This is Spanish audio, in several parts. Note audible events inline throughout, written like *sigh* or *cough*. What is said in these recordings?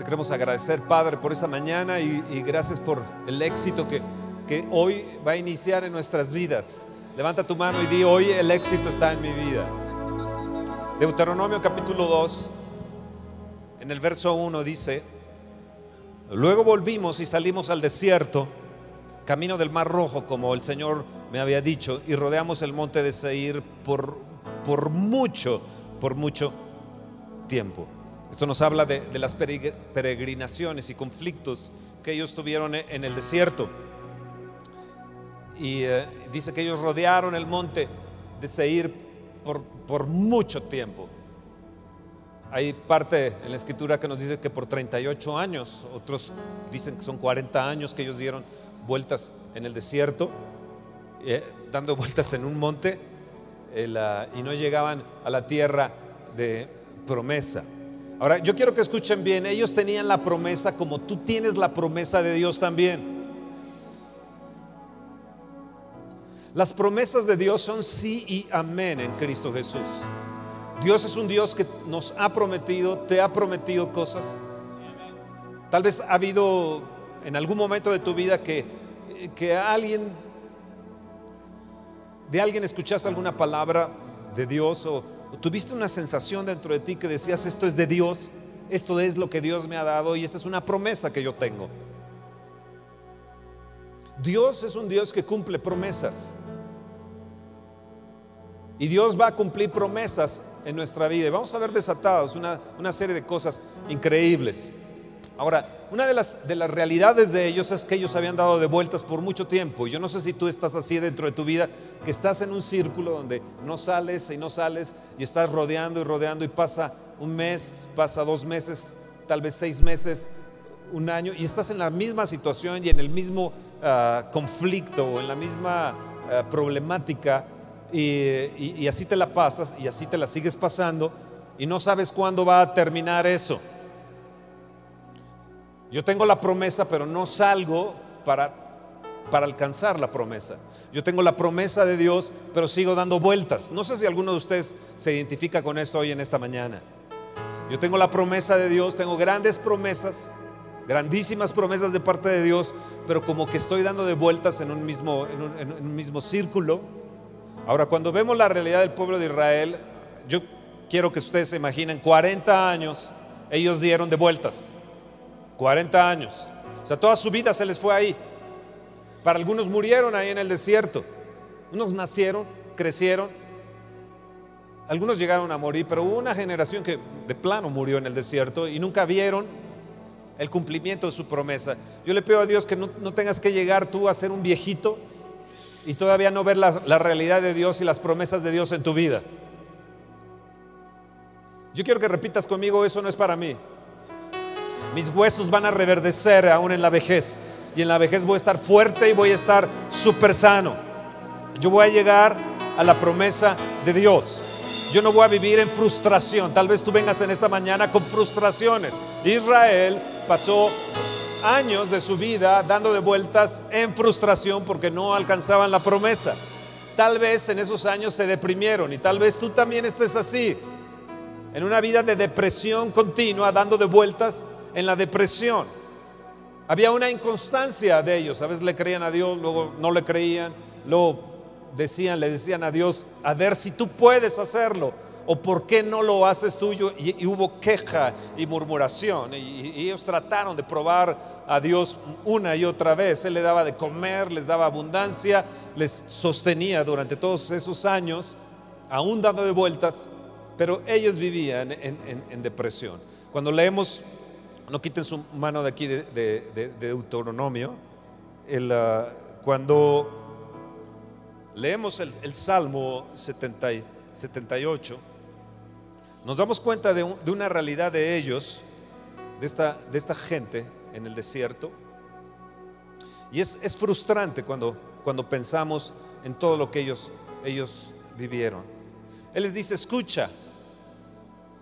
Te queremos agradecer, Padre, por esta mañana y, gracias por el éxito que, que hoy va a iniciar en nuestras vidas. Levanta tu mano y di, hoy el éxito está en mi vida. Deuteronomio capítulo 2, en el verso 1 dice, luego volvimos y salimos al desierto, camino del Mar Rojo, como el Señor me había dicho, y rodeamos el monte de Seir por, por mucho, por mucho tiempo. Esto nos habla de, las peregrinaciones y conflictos que ellos tuvieron en el desierto. Y eh, dice que ellos rodearon el monte de Seir por, por mucho tiempo. Hay parte en la escritura que nos dice que por 38 años, otros dicen que son 40 años que ellos dieron vueltas en el desierto, eh, dando vueltas en un monte eh, y no llegaban a la tierra de promesa. Ahora, yo quiero que escuchen bien, ellos tenían la promesa como tú tienes la promesa de Dios también. Las promesas de Dios son sí y amén en Cristo Jesús. Dios es un Dios que nos ha prometido, te ha prometido cosas. Tal vez ha habido en algún momento de tu vida que, que alguien, de alguien escuchaste alguna palabra de Dios o, o tuviste una sensación dentro de ti que decías, esto es de Dios, esto es lo que Dios me ha dado y esta es una promesa que yo tengo. Dios es un Dios que cumple promesas. Y Dios va a cumplir promesas en nuestra vida. Y vamos a ver desatados una, una serie de cosas increíbles. Ahora, una de las, de las realidades de ellos es que ellos habían dado de vueltas por mucho tiempo. Yo no sé si tú estás así dentro de tu vida, que estás en un círculo donde no sales y no sales y estás rodeando y rodeando y pasa un mes, pasa dos meses, tal vez seis meses, un año y estás en la misma situación y en el mismo Ah, conflicto o en la misma ah, problemática y, así te la pasas y así te la sigues pasando y no sabes cuándo va a terminar eso. Yo tengo la promesa, pero no salgo para, para alcanzar la promesa. Yo tengo la promesa de Dios, pero sigo dando vueltas. No sé si alguno de ustedes se identifica con esto hoy en esta mañana. Yo tengo la promesa de Dios, tengo grandes promesas, grandísimas promesas de parte de Dios, pero como que estoy dando de vueltas en un mismo, en un, mismo círculo. Ahora, cuando vemos la realidad del pueblo de Israel, yo quiero que ustedes se imaginen, 40 años ellos dieron de vueltas, 40 años. O sea, toda su vida se les fue ahí. Para algunos murieron ahí en el desierto. Unos nacieron, crecieron. Algunos llegaron a morir, pero hubo una generación que de plano murió en el desierto y nunca vieron el cumplimiento de su promesa. Yo le pido a Dios que no, tengas que llegar tú a ser un viejito y todavía no ver la, la realidad de Dios y las promesas de Dios en tu vida. Yo quiero que repitas conmigo, eso no es para mí. Mis huesos van a reverdecer aún en la vejez. Y en la vejez voy a estar fuerte y voy a estar súper sano. Yo voy a llegar a la promesa de Dios. Yo no voy a vivir en frustración. Tal vez tú vengas en esta mañana con frustraciones. Israel pasó años de su vida dando de vueltas en frustración porque no alcanzaban la promesa. Tal vez en esos años se deprimieron y tal vez tú también estés así, en una vida de depresión continua, dando de vueltas en la depresión. Había una inconstancia de ellos, a veces le creían a Dios, luego no le creían, luego decían, le decían a Dios, a ver si tú puedes hacerlo o por qué no lo haces tuyo. Y, hubo queja y murmuración. Y, ellos trataron de probar a Dios una y otra vez. Él le daba de comer, les daba abundancia, les sostenía durante todos esos años, aún dando de vueltas, pero ellos vivían en, depresión. Cuando leemos, no quiten su mano de aquí de, Deuteronomio, ah, cuando leemos el, Salmo 78, nos damos cuenta de, una realidad de ellos, de esta, de esta, gente en el desierto. Y es, es, frustrante cuando, cuando pensamos en todo lo que ellos, ellos vivieron. Él les dice, escucha,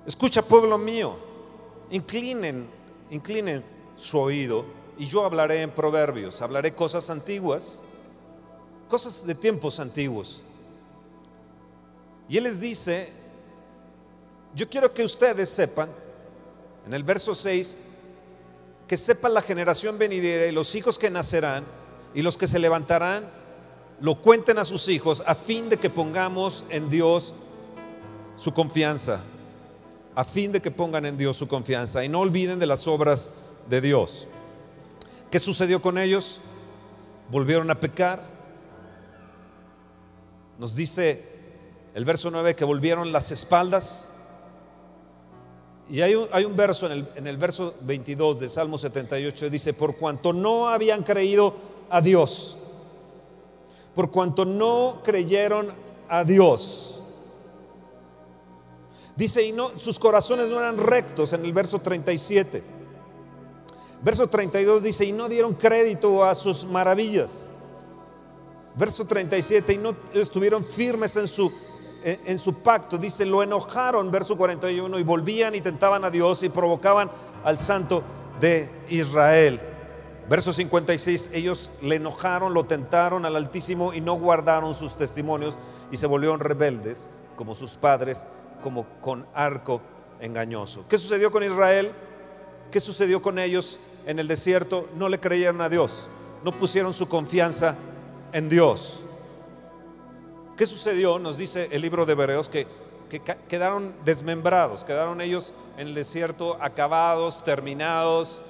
escucha pueblo mío, inclinen, inclinen su oído y yo hablaré en proverbios, hablaré cosas antiguas cosas de tiempos antiguos. Y Él les dice, yo quiero que ustedes sepan, en el verso 6, que sepa la generación venidera y los hijos que nacerán y los que se levantarán, lo cuenten a sus hijos a fin de que pongamos en Dios su confianza, a fin de que pongan en Dios su confianza y no olviden de las obras de Dios. ¿Qué sucedió con ellos? Volvieron a pecar. Nos dice el verso 9 que volvieron las espaldas y hay un, hay un verso en el, en el, verso 22 de Salmo 78, dice, por cuanto no habían creído a Dios, por cuanto no creyeron a Dios. Dice, y no, sus corazones no eran rectos en el verso 37. Verso 32 dice, y no dieron crédito a sus maravillas. Verso 37, y no estuvieron firmes en su en, su pacto, dice, lo enojaron, verso 41, y volvían y tentaban a Dios y provocaban al santo de Israel. Verso 56, ellos le enojaron, lo tentaron al Altísimo y no guardaron sus testimonios y se volvieron rebeldes como sus padres, como con arco engañoso. ¿Qué sucedió con Israel? ¿Qué sucedió con ellos en el desierto? No le creyeron a Dios, no pusieron su confianza en Dios. ¿Qué sucedió? Nos dice el libro de Hebreos que, quedaron desmembrados, quedaron ellos en el desierto acabados, terminados,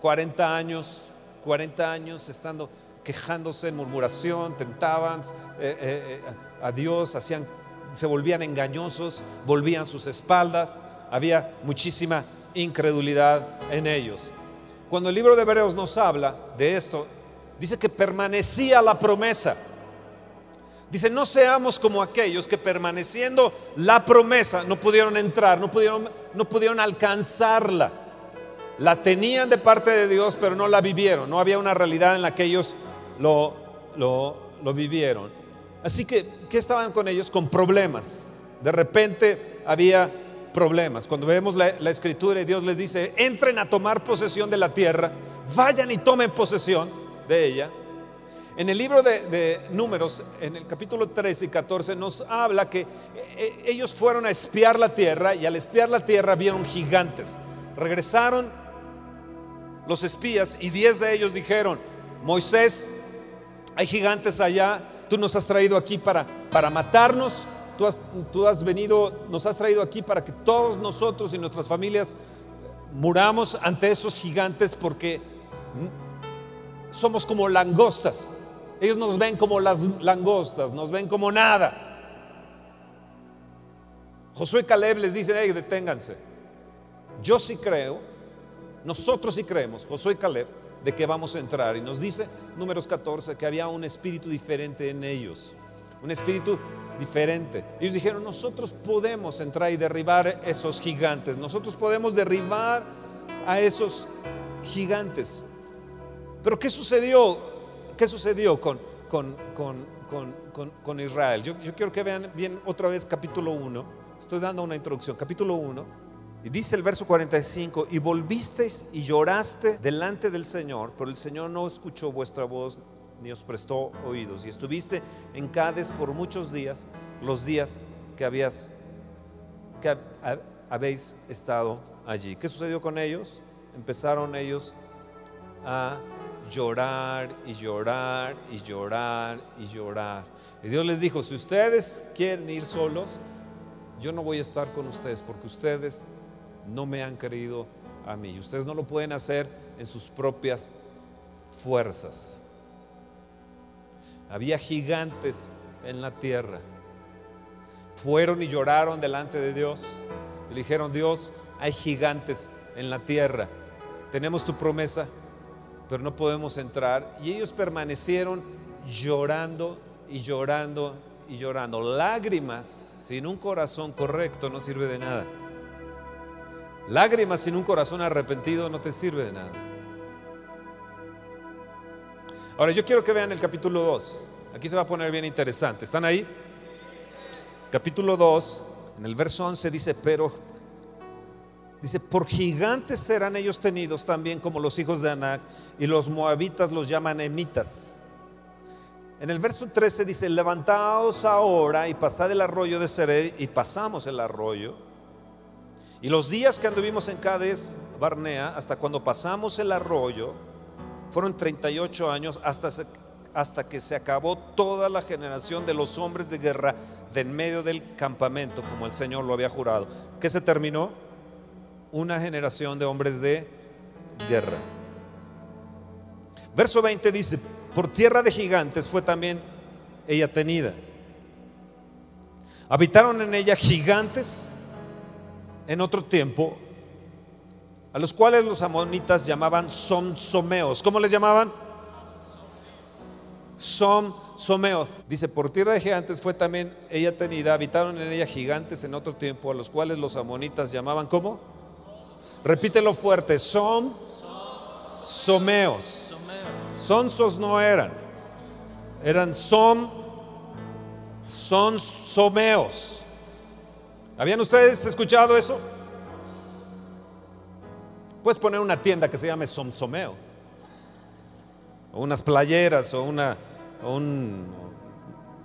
40 años, 40 años estando quejándose en murmuración, tentaban eh, eh, eh, a Dios, hacían, se volvían engañosos, volvían sus espaldas, había muchísima incredulidad en ellos. Cuando el libro de Hebreos nos habla de esto, dice que permanecía la promesa. Dice, no seamos como aquellos que permaneciendo la promesa no pudieron entrar, no pudieron, no pudieron alcanzarla. La tenían de parte de Dios, pero no la vivieron. No había una realidad en la que ellos lo, lo, vivieron. Así que, ¿qué estaban con ellos? Con problemas. De repente había problemas. Cuando vemos la, escritura y Dios les dice, entren a tomar posesión de la tierra, vayan y tomen posesión de ella en el libro de, Números, en el capítulo 13 y 14, nos habla que eh, ellos fueron a espiar la tierra y al espiar la tierra vieron gigantes. Regresaron los espías y diez de ellos dijeron, Moisés, hay gigantes allá, tú nos has traído aquí para, para matarnos, tú has, tú has venido, nos has traído aquí para que todos nosotros y nuestras familias muramos ante esos gigantes porque somos como langostas. Ellos nos ven como las langostas, nos ven como nada. Josué y Caleb les dicen, hey, deténganse. Yo sí creo, nosotros sí creemos, Josué Caleb, de que vamos a entrar. Y nos dice, números 14, que había un espíritu diferente en ellos. Un espíritu diferente. Ellos dijeron, nosotros podemos entrar y derribar esos gigantes. Nosotros podemos derribar a esos gigantes. Pero ¿qué sucedió? ¿Qué sucedió con, con, Israel? Yo, quiero que vean bien otra vez capítulo 1. Estoy dando una introducción. Capítulo 1. Y dice el verso 45, y volvisteis y lloraste delante del Señor, pero el Señor no escuchó vuestra voz ni os prestó oídos. Y estuviste en Cádiz por muchos días, los días que habías que habéis estado allí. ¿Qué sucedió con ellos? Empezaron ellos a llorar y llorar y llorar y llorar. Y Dios les dijo, si ustedes quieren ir solos, yo no voy a estar con ustedes porque ustedes no me han creído a mí. Ustedes no lo pueden hacer en sus propias fuerzas. Había gigantes en la tierra. Fueron y lloraron delante de Dios. Y le dijeron, Dios, hay gigantes en la tierra. Tenemos tu promesa, pero no podemos entrar. Y ellos permanecieron llorando y llorando y llorando. Lágrimas sin un corazón correcto no sirve de nada. Lágrimas sin un corazón arrepentido no te sirve de nada. Ahora yo quiero que vean el capítulo 2. Aquí se va a poner bien interesante. ¿Están ahí? Capítulo 2, en el verso 11 dice, pero Dice, por gigantes serán ellos tenidos también como los hijos de Anac, y los moabitas los llaman emitas. En el verso 13 dice, levantaos ahora y pasad el arroyo de Sered, y pasamos el arroyo, Y los días que anduvimos en Cades Barnea, hasta cuando pasamos el arroyo, fueron 38 años hasta, hasta que se acabó toda la generación de los hombres de guerra del medio del campamento, como el Señor lo había jurado. ¿Qué se terminó? Una generación de hombres de guerra. Verso 20 dice, por tierra de gigantes fue también ella tenida. Habitaron en ella gigantes en otro tiempo, a los cuales los amonitas llamaban somsomeos. ¿Cómo les llamaban? Somsomeos. Dice, por tierra de gigantes fue también ella tenida, habitaron en ella gigantes en otro tiempo, a los cuales los amonitas llamaban, ¿cómo? Repítelo fuerte, son someos. Sonsos no eran, eran som, son someos. ¿Habían ustedes escuchado eso? Puedes poner una tienda que se llame Somsomeo, o unas playeras, o una, un,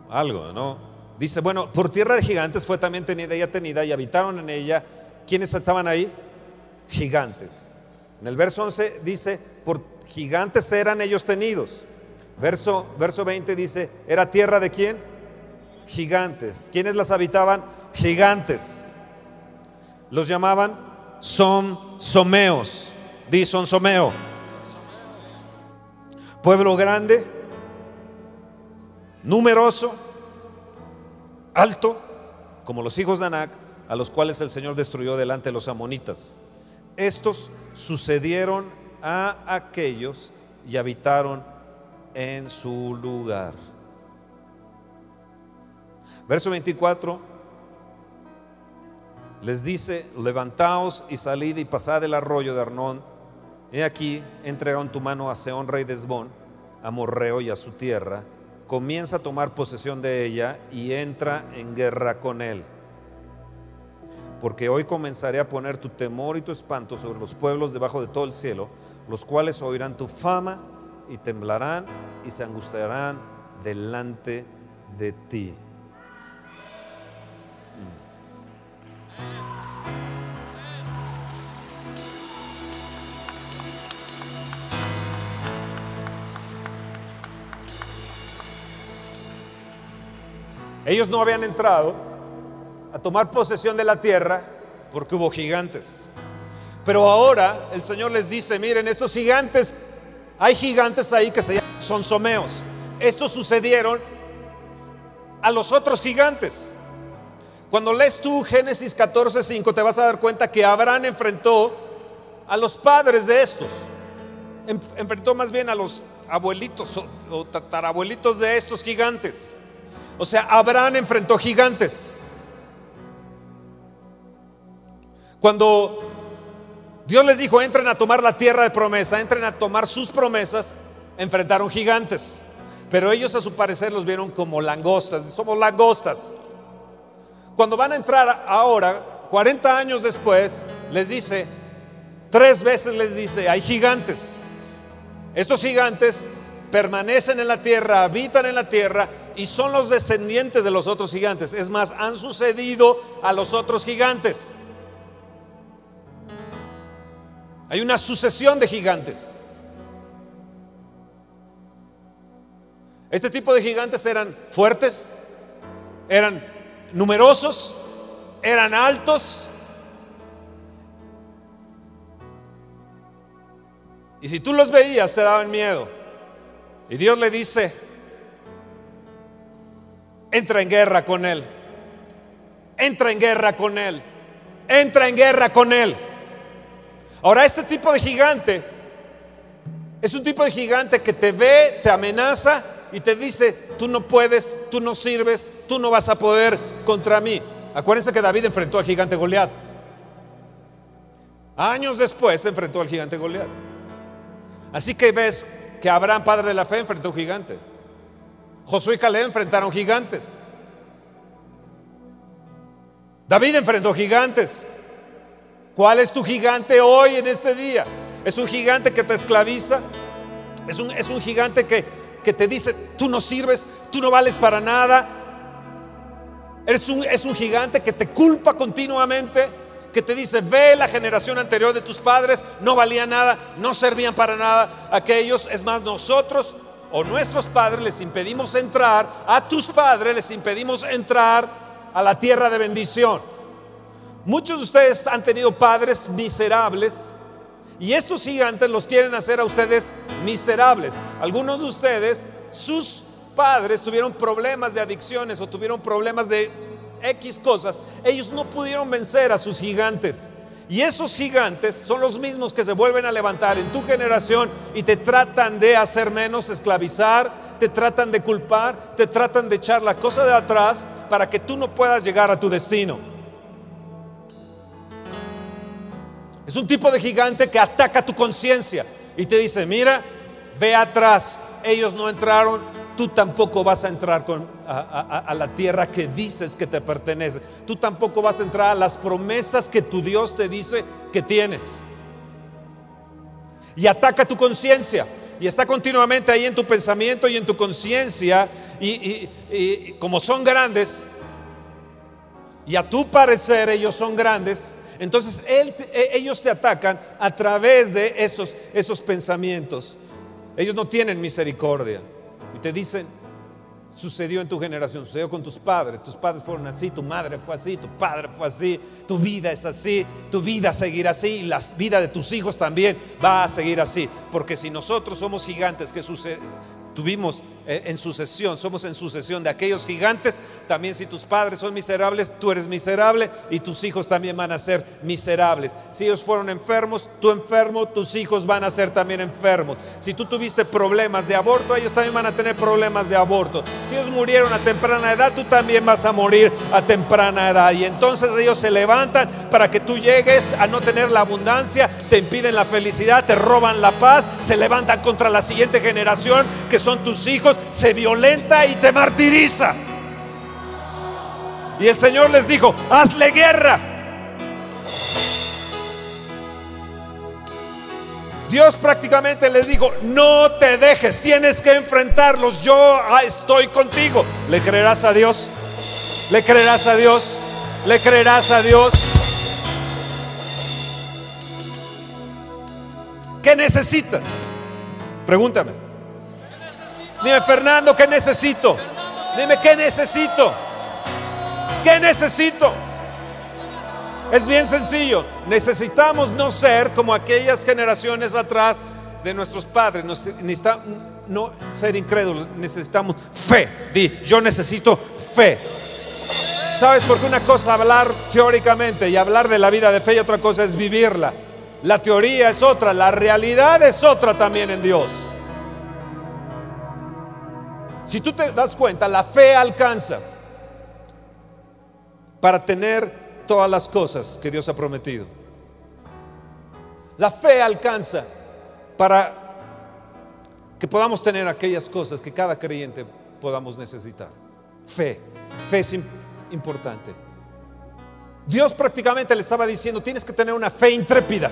algo, ¿no? Dice, bueno, por tierra de gigantes fue también tenida, ella tenida, y habitaron en ella. ¿Quiénes estaban ahí? Gigantes. En el verso 11 dice, por gigantes eran ellos tenidos. Verso, verso 20 dice, ¿era tierra de quién? Gigantes. ¿Quiénes las habitaban? Gigantes. Los llamaban son someos. Di son someo. Pueblo grande, numeroso, alto, como los hijos de Anac, a los cuales el Señor destruyó delante de los amonitas. Estos sucedieron a aquellos y habitaron en su lugar. Verso 24 les dice, levantaos y salid y pasad el arroyo de Arnón. He aquí, entregaron tu mano a Seón, rey de Esbón, a Morreo y a su tierra. Comienza a tomar posesión de ella y entra en guerra con él porque hoy comenzaré a poner tu temor y tu espanto sobre los pueblos debajo de todo el cielo, los cuales oirán tu fama y temblarán y se angustiarán delante de ti. Ellos no habían entrado a tomar posesión de la tierra porque hubo gigantes. Pero ahora el Señor les dice, miren, estos gigantes, hay gigantes ahí que se llaman son someos. Estos sucedieron a los otros gigantes. Cuando lees tú Génesis 14:5 te vas a dar cuenta que Abraham enfrentó a los padres de estos. Enfrentó más bien a los abuelitos o tatarabuelitos de estos gigantes. O sea, Abraham enfrentó gigantes. Cuando Dios les dijo, entren a tomar la tierra de promesa, entren a tomar sus promesas, enfrentaron gigantes. Pero ellos a su parecer los vieron como langostas, somos langostas. Cuando van a entrar ahora, 40 años después, les dice, tres veces les dice, hay gigantes. Estos gigantes permanecen en la tierra, habitan en la tierra y son los descendientes de los otros gigantes. Es más, han sucedido a los otros gigantes. Hay una sucesión de gigantes. Este tipo de gigantes eran fuertes, eran numerosos, eran altos. Y si tú los veías te daban miedo. Y Dios le dice, entra en guerra con él. Entra en guerra con él. Entra en guerra con él. Ahora, este tipo de gigante es un tipo de gigante que te ve, te amenaza y te dice, tú no puedes, tú no sirves, tú no vas a poder contra mí. Acuérdense que David enfrentó al gigante Goliat. Años después se enfrentó al gigante Goliat. Así que ves que Abraham, padre de la fe, enfrentó a un gigante. Josué y Caleb enfrentaron gigantes. David enfrentó gigantes. ¿Cuál es tu gigante hoy en este día? ¿Es un gigante que te esclaviza? ¿Es un, es un gigante que, que, te dice, tú no sirves, tú no vales para nada? ¿Es un, ¿Es un gigante que te culpa continuamente? que te dice, ve la generación anterior de tus padres, no valía nada, no servían para nada aquellos. Es más, nosotros o nuestros padres les impedimos entrar, a tus padres les impedimos entrar a la tierra de bendición. Muchos de ustedes han tenido padres miserables y estos gigantes los quieren hacer a ustedes miserables. Algunos de ustedes, sus padres tuvieron problemas de adicciones o tuvieron problemas de X cosas. Ellos no pudieron vencer a sus gigantes. Y esos gigantes son los mismos que se vuelven a levantar en tu generación y te tratan de hacer menos, esclavizar, te tratan de culpar, te tratan de echar la cosa de atrás para que tú no puedas llegar a tu destino. Es un tipo de gigante que ataca tu conciencia y te dice, mira, ve atrás, ellos no entraron, tú tampoco vas a entrar a, la tierra que dices que te pertenece. Tú tampoco vas a entrar a las promesas que tu Dios te dice que tienes. Y ataca tu conciencia. Y está continuamente ahí en tu pensamiento y en tu conciencia. Y, como son grandes, y a tu parecer ellos son grandes, entonces e, ellos te atacan a través de esos, esos pensamientos. Ellos no tienen misericordia. Te dicen, sucedió en tu generación, sucedió con tus padres, tus padres fueron así, tu madre fue así, tu padre fue así, tu vida es así, tu vida seguirá así y la vida de tus hijos también va a seguir así. Porque si nosotros somos gigantes que tuvimos en sucesión, somos en sucesión de aquellos gigantes, también si tus padres son miserables, tú eres miserable y tus hijos también van a ser miserables. Si ellos fueron enfermos, tú enfermo, tus hijos van a ser también enfermos. Si tú tuviste problemas de aborto, ellos también van a tener problemas de aborto. Si ellos murieron a temprana edad, tú también vas a morir a temprana edad. Y entonces ellos se levantan para que tú llegues a no tener la abundancia, te impiden la felicidad, te roban la paz, se levantan contra la siguiente generación que son tus hijos, se violenta y te martiriza. Y el Señor les dijo, hazle guerra. Dios prácticamente les dijo, no te dejes, tienes que enfrentarlos, yo estoy contigo. ¿Le creerás a Dios? ¿Le creerás a Dios? ¿Le creerás a Dios? ¿Qué necesitas? Pregúntame. Dime, Fernando, ¿qué necesito? Dime, ¿qué necesito? ¿Qué necesito? Es bien sencillo. Necesitamos no ser como aquellas generaciones atrás de nuestros padres. No ser incrédulos. Necesitamos fe. Di, yo necesito fe. ¿Sabes? Porque una cosa hablar teóricamente y hablar de la vida de fe y otra cosa es vivirla. La teoría es otra, la realidad es otra también en Dios. Si tú te das cuenta, la fe alcanza para tener todas las cosas que Dios ha prometido. La fe alcanza para que podamos tener aquellas cosas que cada creyente podamos necesitar. Fe, fe es importante. Dios prácticamente le estaba diciendo, tienes que tener una fe intrépida.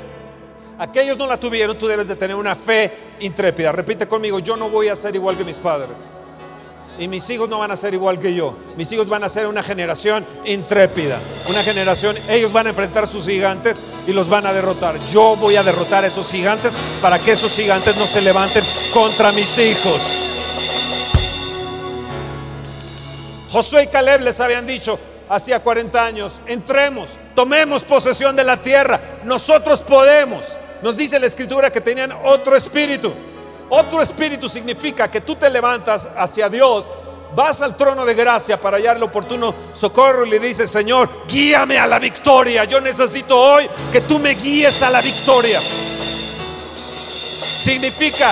Aquellos no la tuvieron, tú debes de tener una fe intrépida. Repite conmigo, yo no voy a ser igual que mis padres. Y mis hijos no van a ser igual que yo. Mis hijos van a ser una generación intrépida. Una generación, ellos van a enfrentar sus gigantes y los van a derrotar. Yo voy a derrotar a esos gigantes para que esos gigantes no se levanten contra mis hijos. Josué y Caleb les habían dicho hacía 40 años, entremos, tomemos posesión de la tierra, nosotros podemos. Nos dice la escritura que tenían otro espíritu. Otro espíritu significa que tú te levantas hacia Dios, vas al trono de gracia para hallar el oportuno socorro y le dices, Señor, guíame a la victoria. Yo necesito hoy que tú me guíes a la victoria. Significa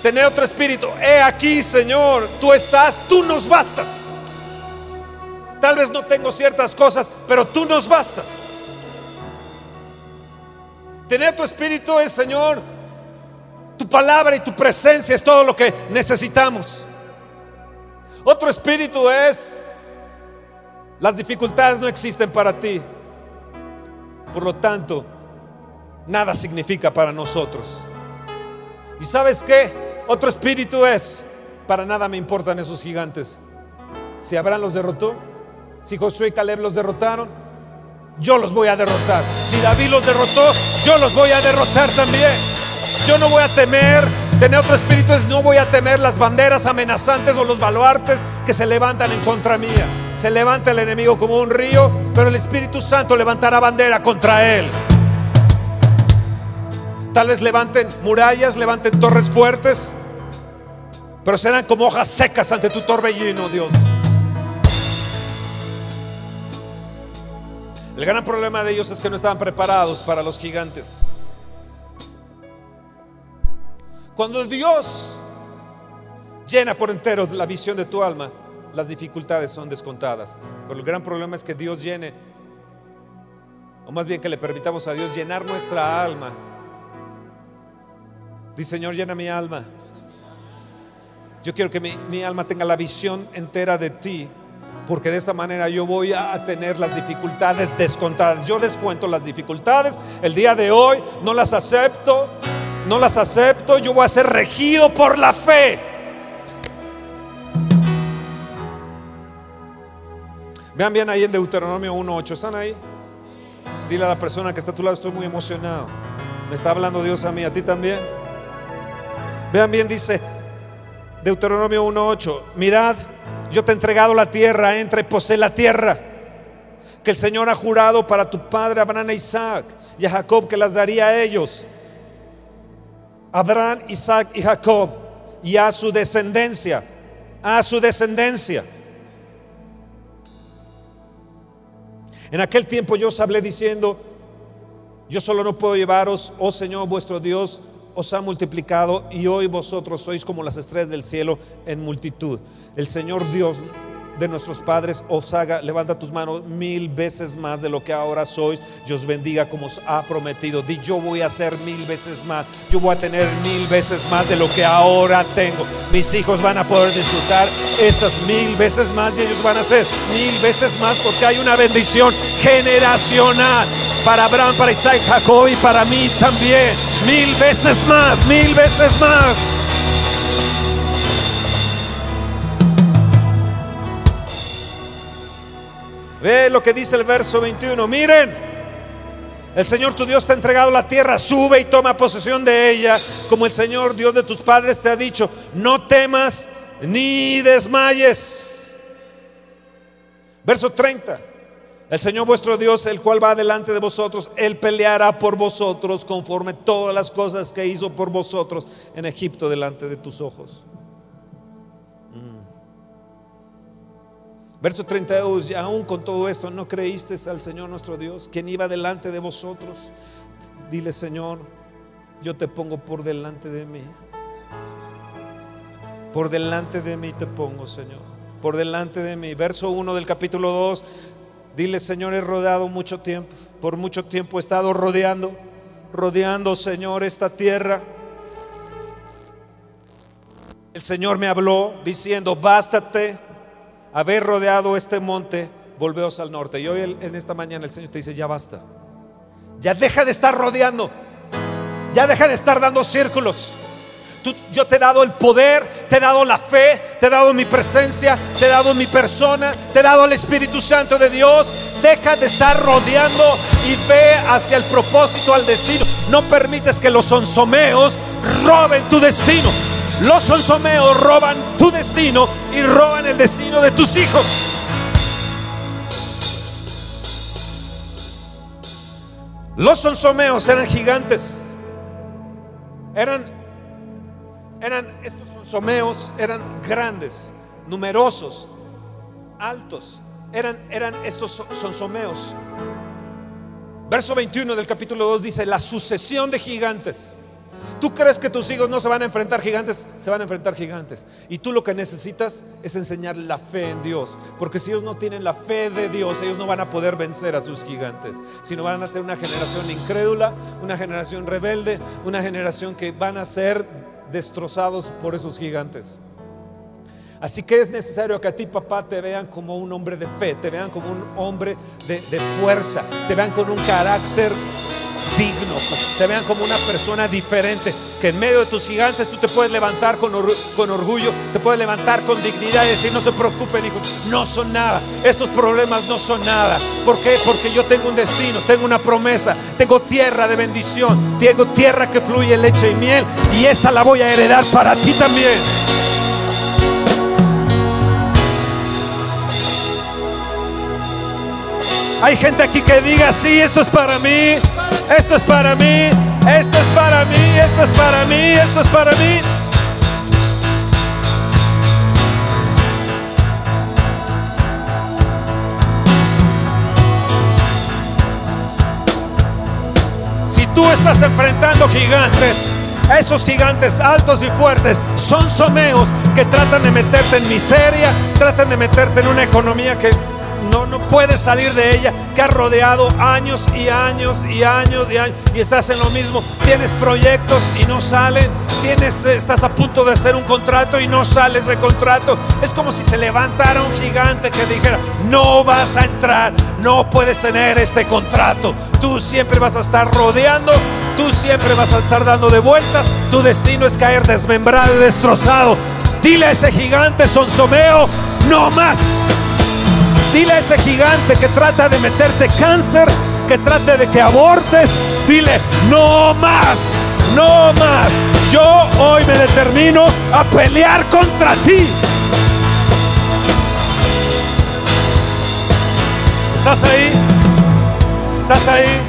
tener otro espíritu. He aquí, Señor, tú estás, tú nos bastas. Tal vez no tengo ciertas cosas, pero tú nos bastas. Tener otro espíritu es, Señor, tu palabra y tu presencia es todo lo que necesitamos. Otro espíritu es, las dificultades no existen para ti. Por lo tanto, nada significa para nosotros. ¿Y sabes qué? Otro espíritu es, para nada me importan esos gigantes. Si Abraham los derrotó, si Josué y Caleb los derrotaron, yo los voy a derrotar. Si David los derrotó, yo los voy a derrotar también. Yo no voy a temer tener otro espíritu, es no voy a temer las banderas amenazantes o los baluartes que se levantan en contra mía. Se levanta el enemigo como un río, pero el Espíritu Santo levantará bandera contra él. Tal vez levanten murallas, levanten torres fuertes, pero serán como hojas secas ante tu torbellino, Dios. El gran problema de ellos es que no estaban preparados para los gigantes. Cuando Dios llena por entero la visión de tu alma, las dificultades son descontadas. Pero el gran problema es que Dios llene, o más bien que le permitamos a Dios llenar nuestra alma. Dice Señor, llena mi alma. Yo quiero que mi, mi alma tenga la visión entera de ti porque de esta manera yo voy a tener las dificultades descontadas. Yo descuento las dificultades el día de hoy, no las acepto, no las acepto, yo voy a ser regido por la fe. Vean bien ahí en Deuteronomio 1.8, ¿están ahí? Dile a la persona que está a tu lado, estoy muy emocionado. Me está hablando Dios a mí, a ti también. Vean bien, dice Deuteronomio 1.8, mirad yo te he entregado la tierra, entra y posee la tierra que el Señor ha jurado para tu padre Abraham e Isaac y a Jacob que las daría a ellos. Abraham, Isaac y Jacob y a su descendencia, a su descendencia. En aquel tiempo yo os hablé diciendo, yo solo no puedo llevaros, oh Señor vuestro Dios, os ha multiplicado y hoy vosotros sois como las estrellas del cielo en multitud el Señor Dios de nuestros padres os haga, levanta tus manos mil veces más de lo que ahora sois, Dios bendiga como os ha prometido. Di yo voy a hacer mil veces más, yo voy a tener mil veces más de lo que ahora tengo. Mis hijos van a poder disfrutar esas mil veces más y ellos van a hacer mil veces más porque hay una bendición generacional para Abraham, para Isaac, Jacob y para mí también. Mil veces más, mil veces más. Ve lo que dice el verso 21. Miren, el Señor tu Dios te ha entregado la tierra, sube y toma posesión de ella, como el Señor Dios de tus padres te ha dicho. No temas ni desmayes. Verso 30. El Señor vuestro Dios, el cual va delante de vosotros, Él peleará por vosotros conforme todas las cosas que hizo por vosotros en Egipto delante de tus ojos. Verso 32, y aún con todo esto, ¿no creíste al Señor nuestro Dios, quien iba delante de vosotros? Dile, Señor, yo te pongo por delante de mí. Por delante de mí te pongo, Señor. Por delante de mí. Verso 1 del capítulo 2. Dile, Señor, he rodeado mucho tiempo. Por mucho tiempo he estado rodeando, rodeando, Señor, esta tierra. El Señor me habló diciendo, bástate haber rodeado este monte, volveos al norte. Y hoy en esta mañana el Señor te dice, ya basta. Ya deja de estar rodeando. Ya deja de estar dando círculos. yo te he dado el poder, te he dado la fe, te he dado mi presencia, te he dado mi persona, te he dado el Espíritu Santo de Dios. Deja de estar rodeando y ve hacia el propósito, al destino. No permites que los sonsomeos roben tu destino. Los sonsomeos roban tu destino y roban el destino de tus hijos. Los sonsomeos eran gigantes. Eran, eran estos sonsomeos eran grandes, numerosos, altos. Eran, eran estos sonsomeos. Verso 21 del capítulo 2 dice, la sucesión de gigantes Tú crees que tus hijos no se van a enfrentar gigantes, se van a enfrentar gigantes. Y tú lo que necesitas es enseñar la fe en Dios. Porque si ellos no tienen la fe de Dios, ellos no van a poder vencer a sus gigantes. Sino van a ser una generación incrédula, una generación rebelde, una generación que van a ser destrozados por esos gigantes. Así que es necesario que a ti, papá, te vean como un hombre de fe, te vean como un hombre de, de fuerza, te vean con un carácter digno, te vean como una persona diferente, que en medio de tus gigantes tú te puedes levantar con, con orgullo, te puedes levantar con dignidad y decir, no se preocupen, hijos, no son nada, estos problemas no son nada. ¿Por qué? Porque yo tengo un destino, tengo una promesa, tengo tierra de bendición, tengo tierra que fluye leche y miel y esta la voy a heredar para ti también. Hay gente aquí que diga, sí, esto es para mí, esto es para mí, esto es para mí, esto es para mí, esto es para mí. Si tú estás enfrentando gigantes, esos gigantes altos y fuertes son someos que tratan de meterte en miseria, tratan de meterte en una economía que no, no puedes salir de ella, que has rodeado años y años y años y años y estás en lo mismo. Tienes proyectos y no salen, tienes, estás a punto de hacer un contrato y no sales de contrato. Es como si se levantara un gigante que dijera, no vas a entrar, no puedes tener este contrato. Tú siempre vas a estar rodeando, tú siempre vas a estar dando de vueltas, tu destino es caer desmembrado y destrozado. Dile a ese gigante sonsomeo, no más. Dile a ese gigante que trata de meterte cáncer, que trate de que abortes. Dile, no más, no más. Yo hoy me determino a pelear contra ti. ¿Estás ahí? ¿Estás ahí?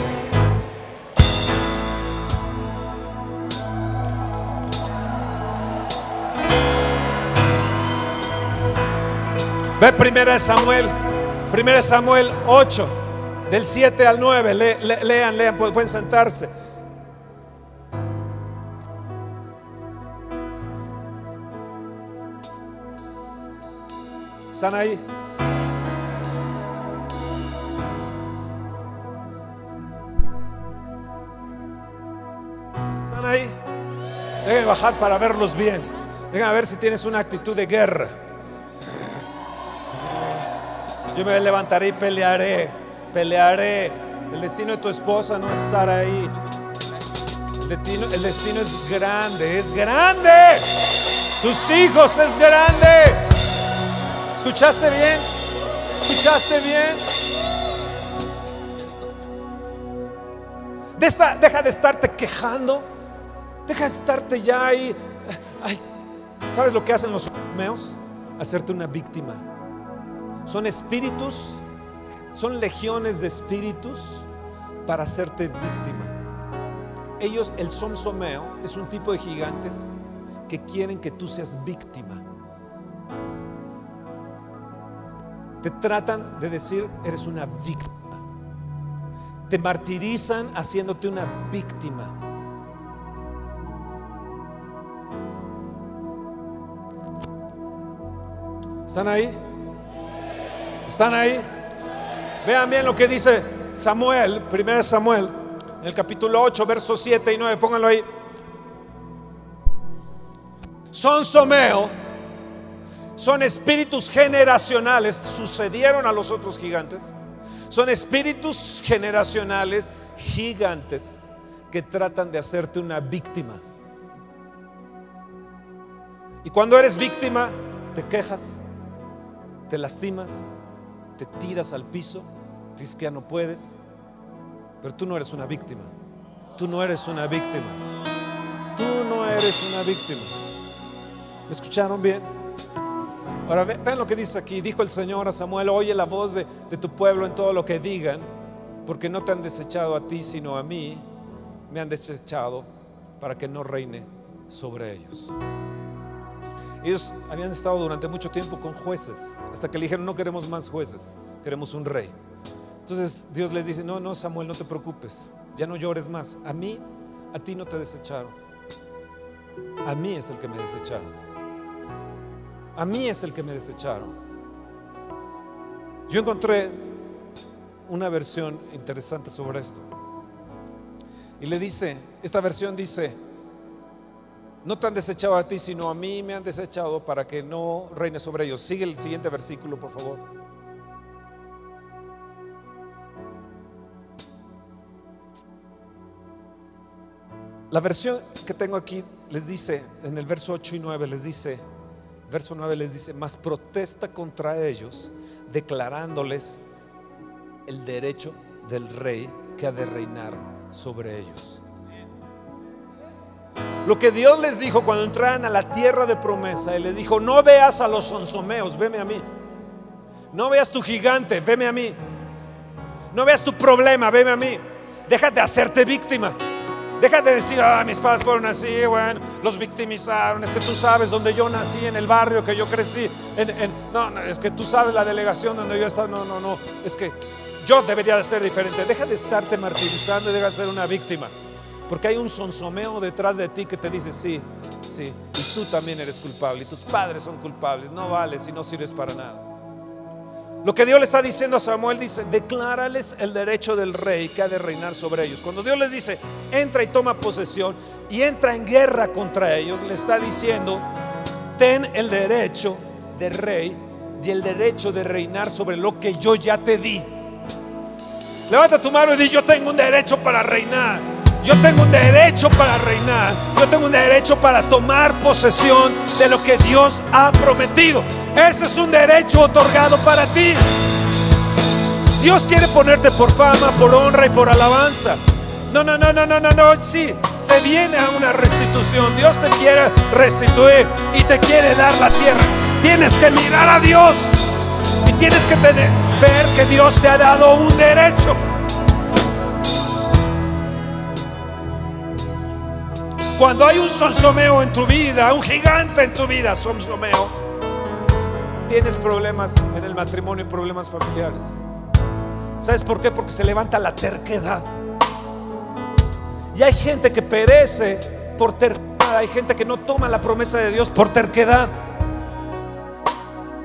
Ve primera de Samuel Primera Samuel 8, del 7 al 9. lean, lean, pueden sentarse. ¿Están ahí? ¿Están ahí? Déjenme bajar para verlos bien. Déjenme ver si tienes una actitud de guerra. Yo me levantaré y pelearé, pelearé. El destino de tu esposa no es estar ahí. El destino, el destino es grande, es grande. Tus hijos es grande. ¿Escuchaste bien? ¿Escuchaste bien? deja de estarte quejando. Deja de estarte ya ahí. ¿Sabes lo que hacen los meos? Hacerte una víctima. Son espíritus, son legiones de espíritus para hacerte víctima. Ellos, el somsomeo, es un tipo de gigantes que quieren que tú seas víctima. Te tratan de decir, eres una víctima. Te martirizan haciéndote una víctima. ¿Están ahí? ¿Están ahí? Vean bien lo que dice Samuel, 1 Samuel, en el capítulo 8, versos 7 y 9, pónganlo ahí. Son someo, son espíritus generacionales, sucedieron a los otros gigantes. Son espíritus generacionales gigantes que tratan de hacerte una víctima. Y cuando eres víctima, te quejas, te lastimas, tiras al piso, dices que ya no puedes, pero tú no eres una víctima. Tú no eres una víctima. Tú no eres una víctima. ¿Me escucharon bien? Ahora vean lo que dice aquí. Dijo el Señor a Samuel, oye la voz de, de tu pueblo en todo lo que digan, porque no te han desechado a ti, sino a mí. Me han desechado para que no reine sobre ellos. Ellos habían estado durante mucho tiempo con jueces, hasta que le dijeron, no queremos más jueces, queremos un rey. Entonces Dios les dice, no, no, Samuel, no te preocupes, ya no llores más. A mí, a ti no te desecharon. A mí es el que me desecharon. A mí es el que me desecharon. Yo encontré una versión interesante sobre esto. Y le dice, esta versión dice, no te han desechado a ti, sino a mí me han desechado para que no reine sobre ellos. Sigue el siguiente versículo, por favor. La versión que tengo aquí les dice, en el verso 8 y 9 les dice, verso 9 les dice, más protesta contra ellos, declarándoles el derecho del rey que ha de reinar sobre ellos. Lo que Dios les dijo cuando entraran a la tierra de promesa, Él les dijo, no veas a los sonsomeos, veme a mí. No veas tu gigante, veme a mí. No veas tu problema, veme a mí. Déjate hacerte víctima. Déjate de decir, ah, mis padres fueron así, bueno, los victimizaron. Es que tú sabes donde yo nací, en el barrio que yo crecí. no, no, es que tú sabes la delegación donde yo estaba. No, no, no. Es que yo debería de ser diferente. Deja de estarte martirizando y deja de ser una víctima. Porque hay un sonsomeo detrás de ti que te dice, sí, sí, y tú también eres culpable, y tus padres son culpables, no vales y no sirves para nada. Lo que Dios le está diciendo a Samuel dice, declárales el derecho del rey que ha de reinar sobre ellos. Cuando Dios les dice, entra y toma posesión y entra en guerra contra ellos, le está diciendo, ten el derecho de rey y el derecho de reinar sobre lo que yo ya te di. Levanta tu mano y di, yo tengo un derecho para reinar. Yo tengo un derecho para reinar. Yo tengo un derecho para tomar posesión de lo que Dios ha prometido. Ese es un derecho otorgado para ti. Dios quiere ponerte por fama, por honra y por alabanza. No, no, no, no, no, no, no. Sí, se viene a una restitución. Dios te quiere restituir y te quiere dar la tierra. Tienes que mirar a Dios y tienes que ver que Dios te ha dado un derecho. Cuando hay un sonsomeo en tu vida, un gigante en tu vida, sonsomeo, tienes problemas en el matrimonio y problemas familiares. ¿Sabes por qué? Porque se levanta la terquedad. Y hay gente que perece por terquedad, hay gente que no toma la promesa de Dios por terquedad.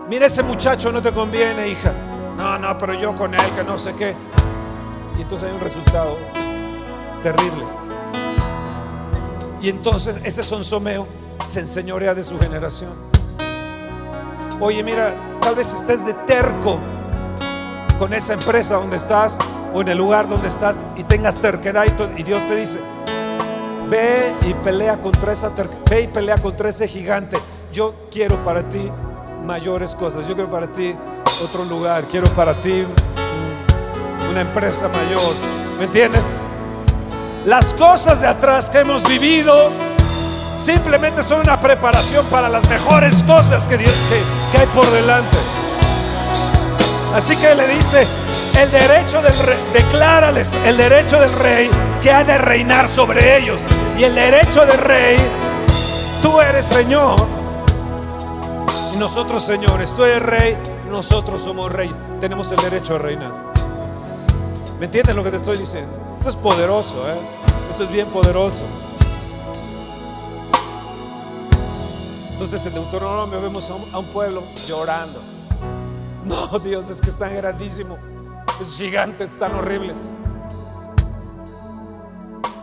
Mira, ese muchacho no te conviene, hija. No, no, pero yo con él, que no sé qué. Y entonces hay un resultado terrible. Y entonces ese sonsomeo se enseñorea de su generación. Oye, mira, tal vez estés de terco con esa empresa donde estás o en el lugar donde estás y tengas terquedad y, Dios te dice, ve y pelea contra esa ve y pelea contra ese gigante. Yo quiero para ti mayores cosas. Yo quiero para ti otro lugar. Quiero para ti una empresa mayor. ¿Me entiendes? Las cosas de atrás que hemos vivido simplemente son una preparación para las mejores cosas que, hay por delante. Así que le dice, el derecho del rey, declárales el derecho del rey que ha de reinar sobre ellos. Y el derecho del rey, tú eres Señor. Y nosotros, señores, tú eres rey, nosotros somos reyes. Tenemos el derecho a reinar. ¿Me entiendes lo que te estoy diciendo? Esto es poderoso, ¿eh? Esto es bien poderoso. Entonces en Deuteronomio vemos a un, a un pueblo llorando. *laughs* No, Dios, es que es tan grandísimo. Esos gigantes tan horribles.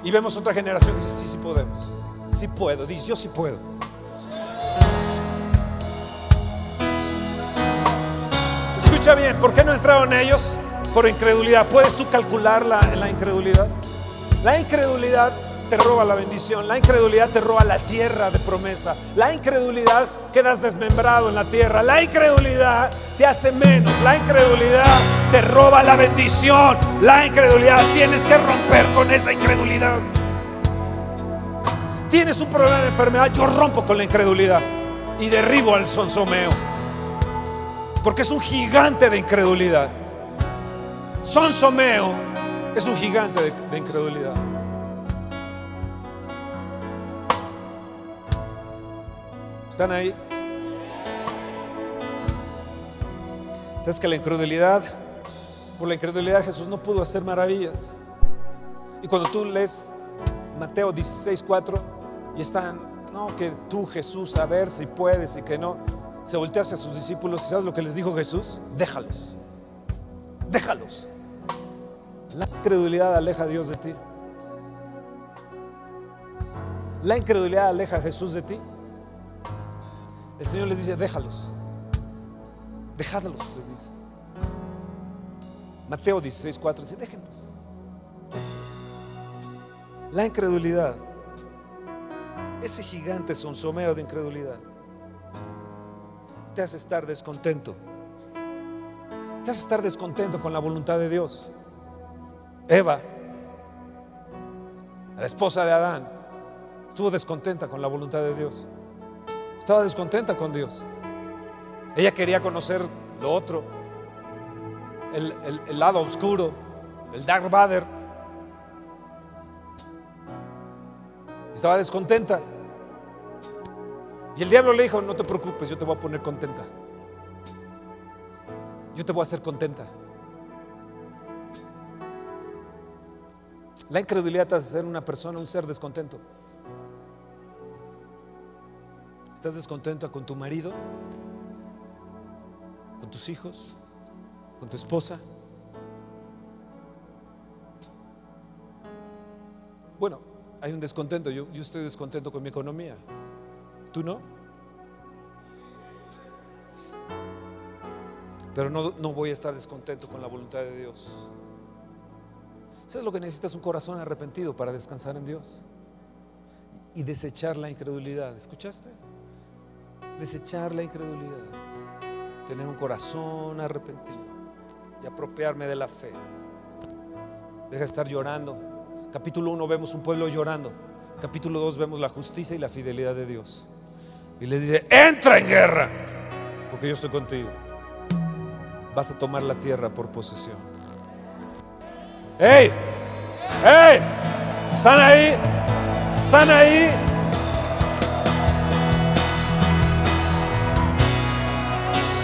Y vemos otra generación que dice, sí, sí podemos. Sí puedo. Dice, yo sí puedo. Escucha bien, ¿por qué no entraron ellos? Por incredulidad. ¿Puedes tú calcularla en la incredulidad? La incredulidad te roba la bendición, la incredulidad te roba la tierra de promesa, la incredulidad quedas desmembrado en la tierra, la incredulidad te hace menos, la incredulidad te roba la bendición, la incredulidad tienes que romper con esa incredulidad. Tienes un problema de enfermedad, yo rompo con la incredulidad y derribo al sonsomeo, porque es un gigante de incredulidad. Sonsomeo es un gigante de, incredulidad. ¿Están ahí? ¿Sabes que la incredulidad, por la incredulidad Jesús no pudo hacer maravillas? Y cuando tú lees Mateo 16, 4 y están, no, que tú Jesús, a ver si puedes y que no, se voltea hacia sus discípulos y ¿sabes lo que les dijo Jesús? Déjalos, déjalos. La incredulidad aleja a Dios de ti. La incredulidad aleja a Jesús de ti. El Señor les dice, déjalos. Dejadlos, les dice. Mateo 16, 4 dice, déjenlos. La incredulidad ese gigante sonsomeo de incredulidad te hace estar descontento. Te hace estar descontento con la voluntad de Dios. Eva, la esposa de Adán, estuvo descontenta con la voluntad de Dios. Estaba descontenta con Dios. Ella quería conocer lo otro, el, el lado oscuro, el Dark Vader. Estaba descontenta. Y el diablo le dijo, no te preocupes, yo te voy a poner contenta. Yo te voy a hacer contenta. La incredulidad te hace ser una persona, un ser descontento. ¿Estás descontento con tu marido? ¿Con tus hijos? ¿Con tu esposa? Bueno, hay un descontento. Yo, estoy descontento con mi economía. ¿Tú no? Pero no, no voy a estar descontento con la voluntad de Dios. ¿Sabes lo que necesitas? Un corazón arrepentido para descansar en Dios y desechar la incredulidad. ¿Escuchaste? Desechar la incredulidad. Tener un corazón arrepentido y apropiarme de la fe. Deja de estar llorando. Capítulo 1 vemos un pueblo llorando. Capítulo 2 vemos la justicia y la fidelidad de Dios. Y les dice, entra en guerra, porque yo estoy contigo. Vas a tomar la tierra por posesión. ¡Ey! ¡Ey! ¿Están ahí? ¿Están ahí?